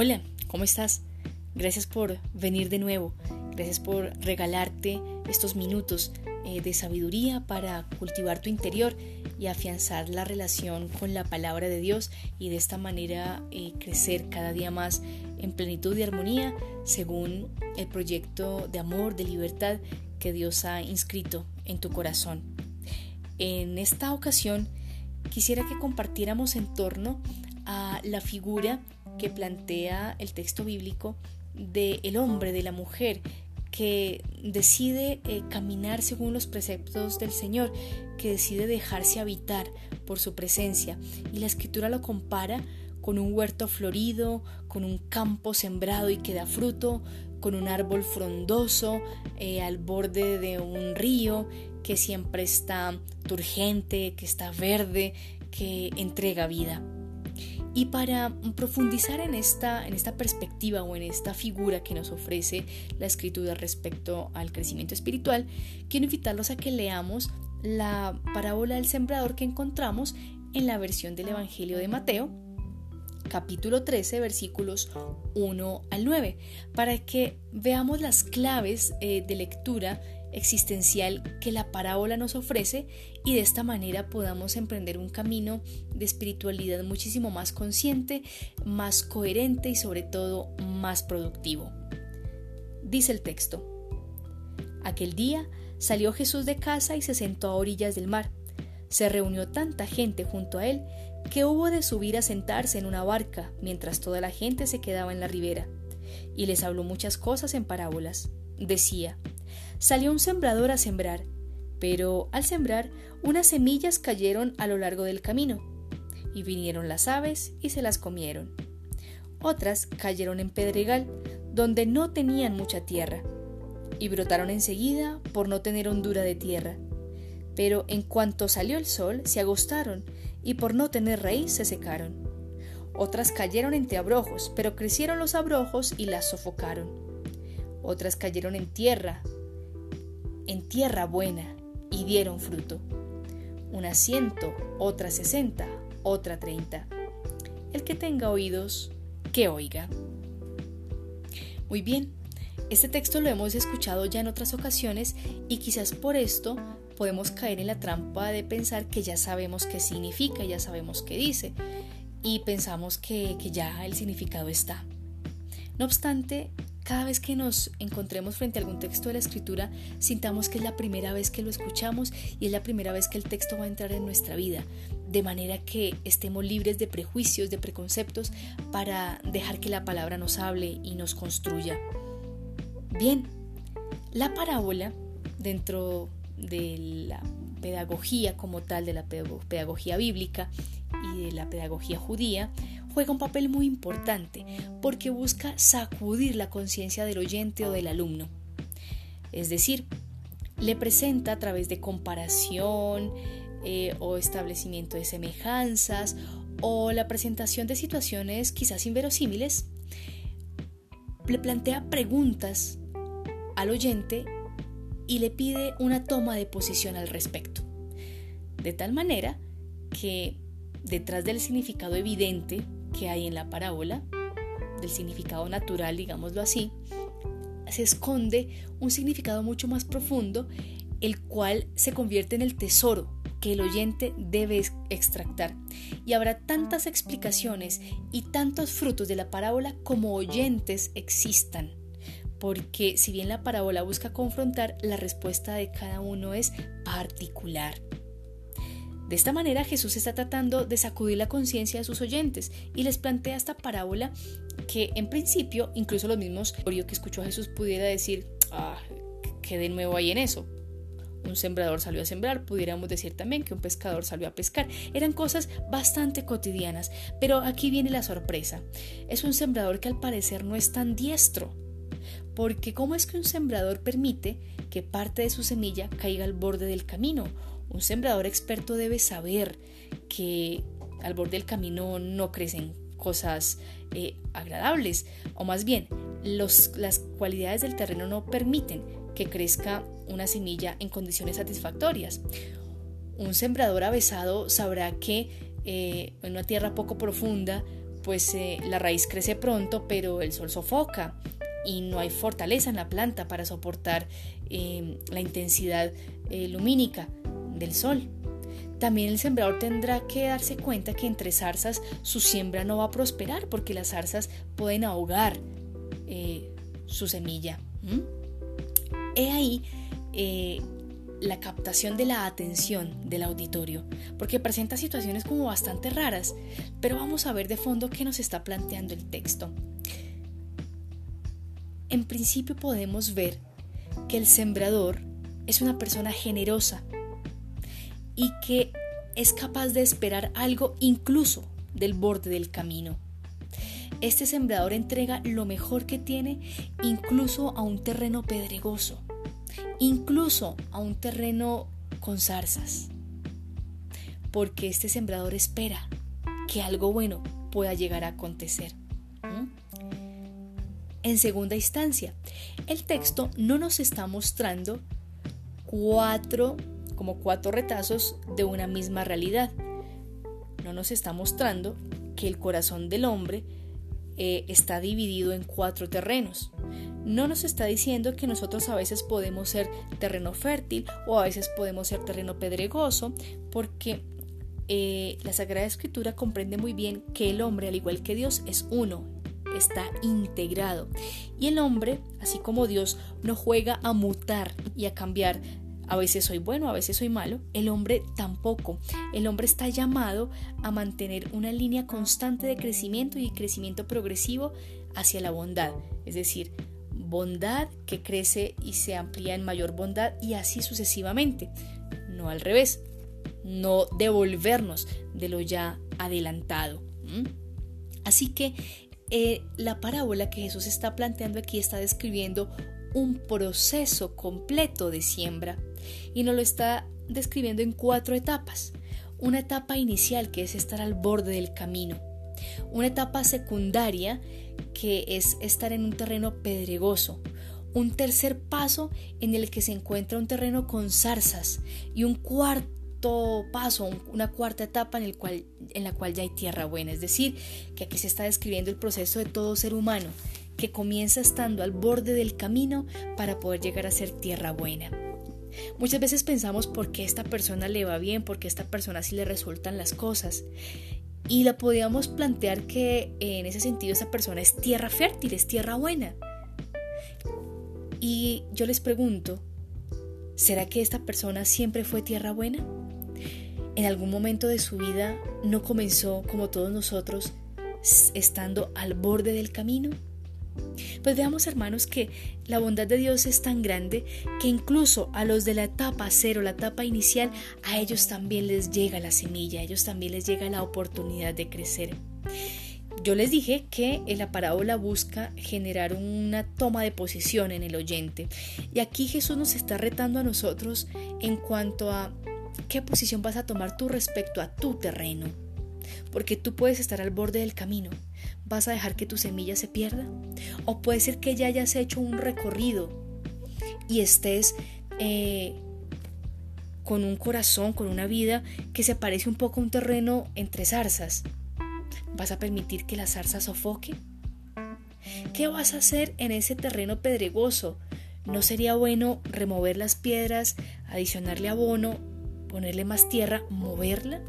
Hola, ¿cómo estás? Gracias por venir de nuevo. Gracias por regalarte estos minutos eh, de sabiduría para cultivar tu interior y afianzar la relación con la palabra de Dios y de esta manera eh, crecer cada día más en plenitud y armonía según el proyecto de amor, de libertad que Dios ha inscrito en tu corazón. En esta ocasión quisiera que compartiéramos en torno a la figura que plantea el texto bíblico del el hombre, de la mujer, que decide eh, caminar según los preceptos del Señor, que decide dejarse habitar por su presencia. Y la escritura lo compara con un huerto florido, con un campo sembrado y que da fruto, con un árbol frondoso eh, al borde de un río que siempre está turgente, que está verde, que entrega vida. Y para profundizar en esta, en esta perspectiva o en esta figura que nos ofrece la escritura respecto al crecimiento espiritual, quiero invitarlos a que leamos la parábola del sembrador que encontramos en la versión del Evangelio de Mateo, capítulo 13, versículos 1 al 9, para que veamos las claves eh, de lectura existencial que la parábola nos ofrece y de esta manera podamos emprender un camino de espiritualidad muchísimo más consciente, más coherente y sobre todo más productivo. Dice el texto, aquel día salió Jesús de casa y se sentó a orillas del mar. Se reunió tanta gente junto a él que hubo de subir a sentarse en una barca mientras toda la gente se quedaba en la ribera. Y les habló muchas cosas en parábolas. Decía, salió un sembrador a sembrar, pero al sembrar unas semillas cayeron a lo largo del camino, y vinieron las aves y se las comieron. Otras cayeron en pedregal, donde no tenían mucha tierra, y brotaron enseguida por no tener hondura de tierra. Pero en cuanto salió el sol, se agostaron, y por no tener raíz se secaron. Otras cayeron entre abrojos, pero crecieron los abrojos y las sofocaron. Otras cayeron en tierra, en tierra buena y dieron fruto. Una ciento, otra sesenta, otra treinta. El que tenga oídos, que oiga. Muy bien, este texto lo hemos escuchado ya en otras ocasiones y quizás por esto podemos caer en la trampa de pensar que ya sabemos qué significa, ya sabemos qué dice y pensamos que, que ya el significado está. No obstante, cada vez que nos encontremos frente a algún texto de la escritura, sintamos que es la primera vez que lo escuchamos y es la primera vez que el texto va a entrar en nuestra vida, de manera que estemos libres de prejuicios, de preconceptos, para dejar que la palabra nos hable y nos construya. Bien, la parábola, dentro de la pedagogía como tal, de la pedagogía bíblica y de la pedagogía judía, juega un papel muy importante porque busca sacudir la conciencia del oyente o del alumno. Es decir, le presenta a través de comparación eh, o establecimiento de semejanzas o la presentación de situaciones quizás inverosímiles, le plantea preguntas al oyente y le pide una toma de posición al respecto. De tal manera que detrás del significado evidente que hay en la parábola, del significado natural, digámoslo así, se esconde un significado mucho más profundo, el cual se convierte en el tesoro que el oyente debe extractar. Y habrá tantas explicaciones y tantos frutos de la parábola como oyentes existan. Porque si bien la parábola busca confrontar, la respuesta de cada uno es particular. De esta manera Jesús está tratando de sacudir la conciencia de sus oyentes y les plantea esta parábola que en principio incluso los mismos que escuchó a Jesús pudiera decir, ah, ¿qué de nuevo hay en eso? Un sembrador salió a sembrar, pudiéramos decir también que un pescador salió a pescar. Eran cosas bastante cotidianas, pero aquí viene la sorpresa. Es un sembrador que al parecer no es tan diestro. Porque ¿cómo es que un sembrador permite que parte de su semilla caiga al borde del camino un sembrador experto debe saber que al borde del camino no crecen cosas eh, agradables, o más bien, las cualidades del terreno no permiten que crezca una semilla en condiciones satisfactorias. Un sembrador avesado sabrá que eh, en una tierra poco profunda, pues eh, la raíz crece pronto, pero el sol sofoca y no hay fortaleza en la planta para soportar la intensidad lumínica del sol. También el sembrador tendrá que darse cuenta que entre zarzas su siembra no va a prosperar porque las zarzas pueden ahogar su semilla. He ahí la captación de la atención del auditorio, porque presenta situaciones como bastante raras, pero vamos a ver de fondo qué nos está planteando el texto. En principio podemos ver que el sembrador es una persona generosa y que es capaz de esperar algo incluso del borde del camino. Este sembrador entrega lo mejor que tiene incluso a un terreno pedregoso incluso a un terreno con zarzas, porque este sembrador espera que algo bueno pueda llegar a acontecer. En segunda instancia, el texto no nos está mostrando cuatro, como cuatro retazos de una misma realidad. No nos está mostrando que el corazón del hombre eh, está dividido en cuatro terrenos no nos está diciendo que nosotros a veces podemos ser terreno fértil o a veces podemos ser terreno pedregoso, porque eh, la Sagrada Escritura comprende muy bien que el hombre, al igual que Dios, es uno, está integrado. Y el hombre, así como Dios, no juega a mutar y a cambiar. A veces soy bueno, a veces soy malo. El hombre tampoco. El hombre está llamado a mantener una línea constante de crecimiento y crecimiento progresivo hacia la bondad. Es decir, bondad que crece y se amplía en mayor bondad y así sucesivamente, no al revés, no devolvernos de lo ya adelantado. Así que eh, la parábola que Jesús está planteando aquí está describiendo un proceso completo de siembra y nos lo está describiendo en cuatro etapas. Una etapa inicial que es estar al borde del camino, una etapa secundaria que es estar en un terreno pedregoso. Un tercer paso en el que se encuentra un terreno con zarzas. Y un cuarto paso, una cuarta etapa en, en la cual ya hay tierra buena. Es decir, que aquí se está describiendo el proceso de todo ser humano, que comienza estando al borde del camino para poder llegar a ser tierra buena. Muchas veces pensamos por qué esta persona le va bien, por qué esta persona sí le resultan las cosas. Y la podíamos plantear que en ese sentido esa persona es tierra fértil, es tierra buena. Y yo les pregunto, ¿será que esta persona siempre fue tierra buena? ¿En algún momento de su vida no comenzó como todos nosotros estando al borde del camino? Pues veamos hermanos que la bondad de Dios es tan grande que incluso a los de la etapa cero, la etapa inicial, a ellos también les llega la semilla, a ellos también les llega la oportunidad de crecer. Yo les dije que la parábola busca generar una toma de posición en el oyente. Y aquí Jesús nos está retando a nosotros en cuanto a qué posición vas a tomar tú respecto a tu terreno. Porque tú puedes estar al borde del camino, ¿Vas a dejar que tu semilla se pierda? O puede ser que ya hayas hecho un recorrido y estés eh, con un corazón, con una vida que se parece un poco a un terreno entre zarzas. ¿Vas a permitir que la zarza sofoque? ¿Qué vas a hacer en ese terreno pedregoso? ¿No sería bueno remover las piedras, adicionarle abono, ponerle más tierra, moverla?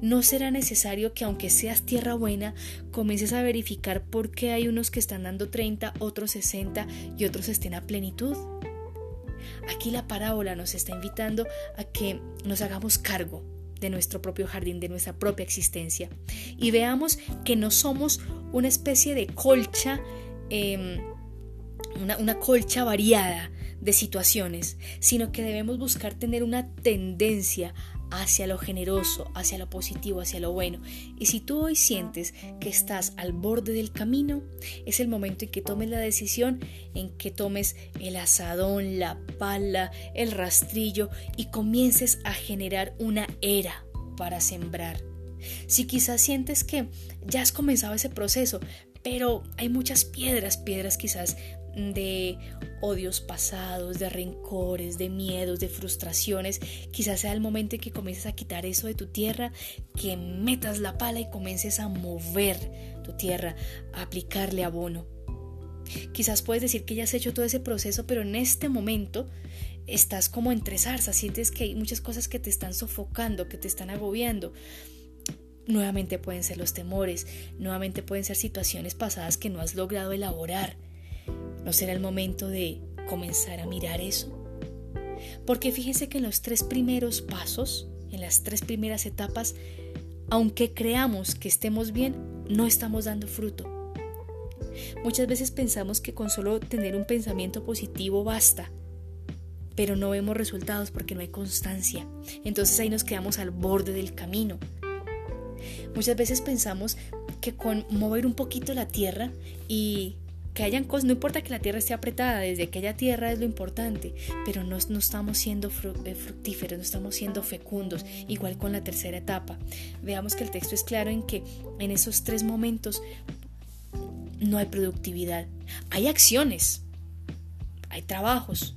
No será necesario que aunque seas tierra buena, comiences a verificar por qué hay unos que están dando 30, otros 60 y otros estén a plenitud. Aquí la parábola nos está invitando a que nos hagamos cargo de nuestro propio jardín, de nuestra propia existencia y veamos que no somos una especie de colcha, em, una, una colcha variada de situaciones, sino que debemos buscar tener una tendencia hacia lo generoso, hacia lo positivo, hacia lo bueno. Y si tú hoy sientes que estás al borde del camino, es el momento en que tomes la decisión, en que tomes el asadón, la pala, el rastrillo y comiences a generar una era para sembrar. Si quizás sientes que ya has comenzado ese proceso, pero hay muchas piedras, piedras quizás de odios pasados, de rencores, de miedos, de frustraciones. Quizás sea el momento en que comiences a quitar eso de tu tierra, que metas la pala y comiences a mover tu tierra, a aplicarle abono. Quizás puedes decir que ya has hecho todo ese proceso, pero en este momento estás como entre zarzas, sientes que hay muchas cosas que te están sofocando, que te están agobiando. Nuevamente pueden ser los temores, nuevamente pueden ser situaciones pasadas que no has logrado elaborar. ¿No será el momento de comenzar a mirar eso? Porque fíjense que en los tres primeros pasos, en las tres primeras etapas, aunque creamos que estemos bien, no estamos dando fruto. Muchas veces pensamos que con solo tener un pensamiento positivo basta, pero no vemos resultados porque no hay constancia. Entonces ahí nos quedamos al borde del camino. Muchas veces pensamos que con mover un poquito la tierra y que hayan cosas, no importa que la tierra esté apretada, desde que haya tierra es lo importante, pero no, no estamos siendo eh, fructíferos, no estamos siendo fecundos, igual con la tercera etapa. Veamos que el texto es claro en que en esos tres momentos no hay productividad, hay acciones, hay trabajos,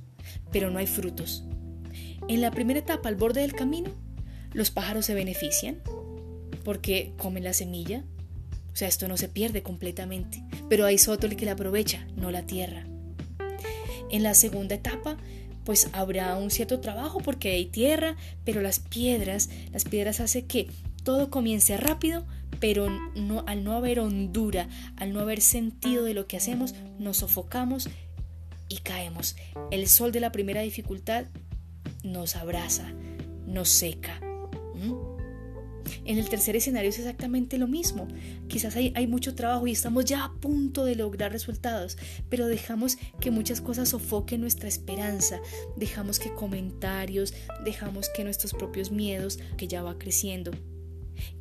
pero no hay frutos. En la primera etapa, al borde del camino, los pájaros se benefician porque comen la semilla. O sea, esto no se pierde completamente, pero hay el que la aprovecha, no la tierra. En la segunda etapa, pues habrá un cierto trabajo porque hay tierra, pero las piedras, las piedras hace que todo comience rápido, pero no, al no haber hondura, al no haber sentido de lo que hacemos, nos sofocamos y caemos. El sol de la primera dificultad nos abraza, nos seca. En el tercer escenario es exactamente lo mismo. Quizás hay, hay, mucho trabajo y estamos ya a punto de lograr resultados, pero dejamos que muchas cosas sofoquen nuestra esperanza, dejamos que comentarios, dejamos que nuestros propios miedos, que ya va creciendo,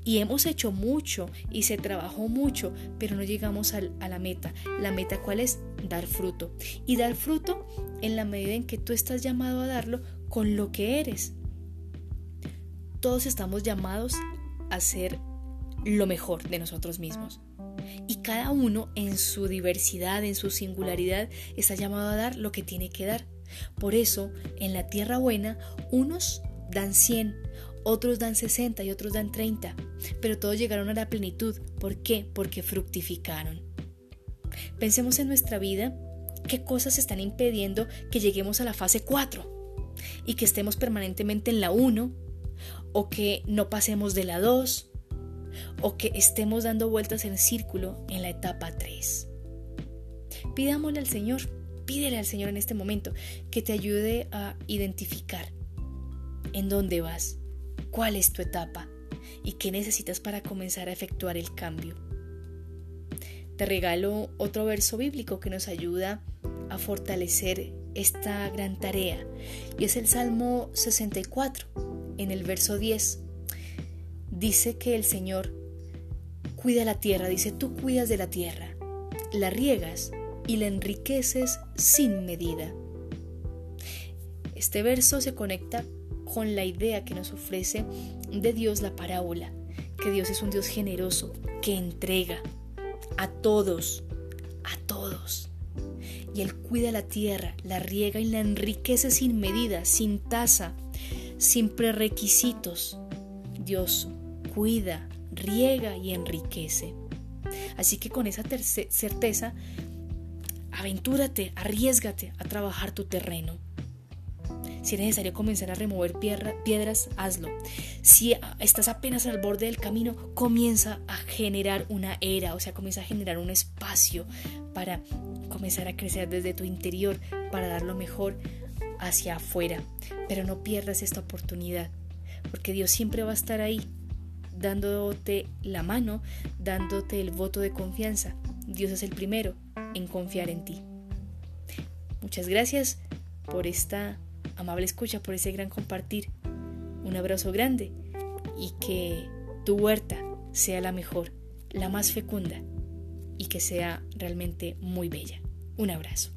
y hemos hecho mucho y se trabajó mucho, pero no llegamos a la meta. La meta cuál es? Dar fruto. Y dar fruto en la medida en que tú estás llamado a darlo con lo que eres. Todos estamos llamados a ser lo mejor de nosotros mismos. Y cada uno en su diversidad, en su singularidad, está llamado a dar lo que tiene que dar. Por eso, en la tierra buena, unos dan 100, otros dan 60 y otros dan 30, pero todos llegaron a la plenitud. ¿Por qué? Porque fructificaron. Pensemos en nuestra vida qué cosas están impidiendo que lleguemos a la fase 4 y que estemos permanentemente en la 1 o que no pasemos de la 2 o que estemos dando vueltas en círculo en la etapa 3. Pidámosle al Señor, pídele al Señor en este momento que te ayude a identificar en dónde vas, cuál es tu etapa y qué necesitas para comenzar a efectuar el cambio. Te regalo otro verso bíblico que nos ayuda a fortalecer esta gran tarea y es el Salmo 64 en el verso 10. Dice que el Señor cuida la tierra, dice tú cuidas de la tierra, la riegas y la enriqueces sin medida. Este verso se conecta con la idea que nos ofrece de Dios la parábola, que Dios es un Dios generoso, que entrega a todos, a todos. Y Él cuida la tierra, la riega y la enriquece sin medida, sin tasa, sin prerequisitos. Dios cuida, riega y enriquece. Así que con esa certeza, aventúrate, arriesgate a trabajar tu terreno. Si es necesario comenzar a remover piedras, hazlo. Si estás apenas al borde del camino, comienza a generar una era, o sea, comienza a generar un espacio para comenzar a crecer desde tu interior, para dar lo mejor hacia afuera. Pero no pierdas esta oportunidad, porque Dios siempre va a estar ahí, dándote la mano, dándote el voto de confianza. Dios es el primero en confiar en ti. Muchas gracias por esta amable escucha, por ese gran compartir. Un abrazo grande y que tu huerta sea la mejor, la más fecunda y que sea realmente muy bella. Un abrazo.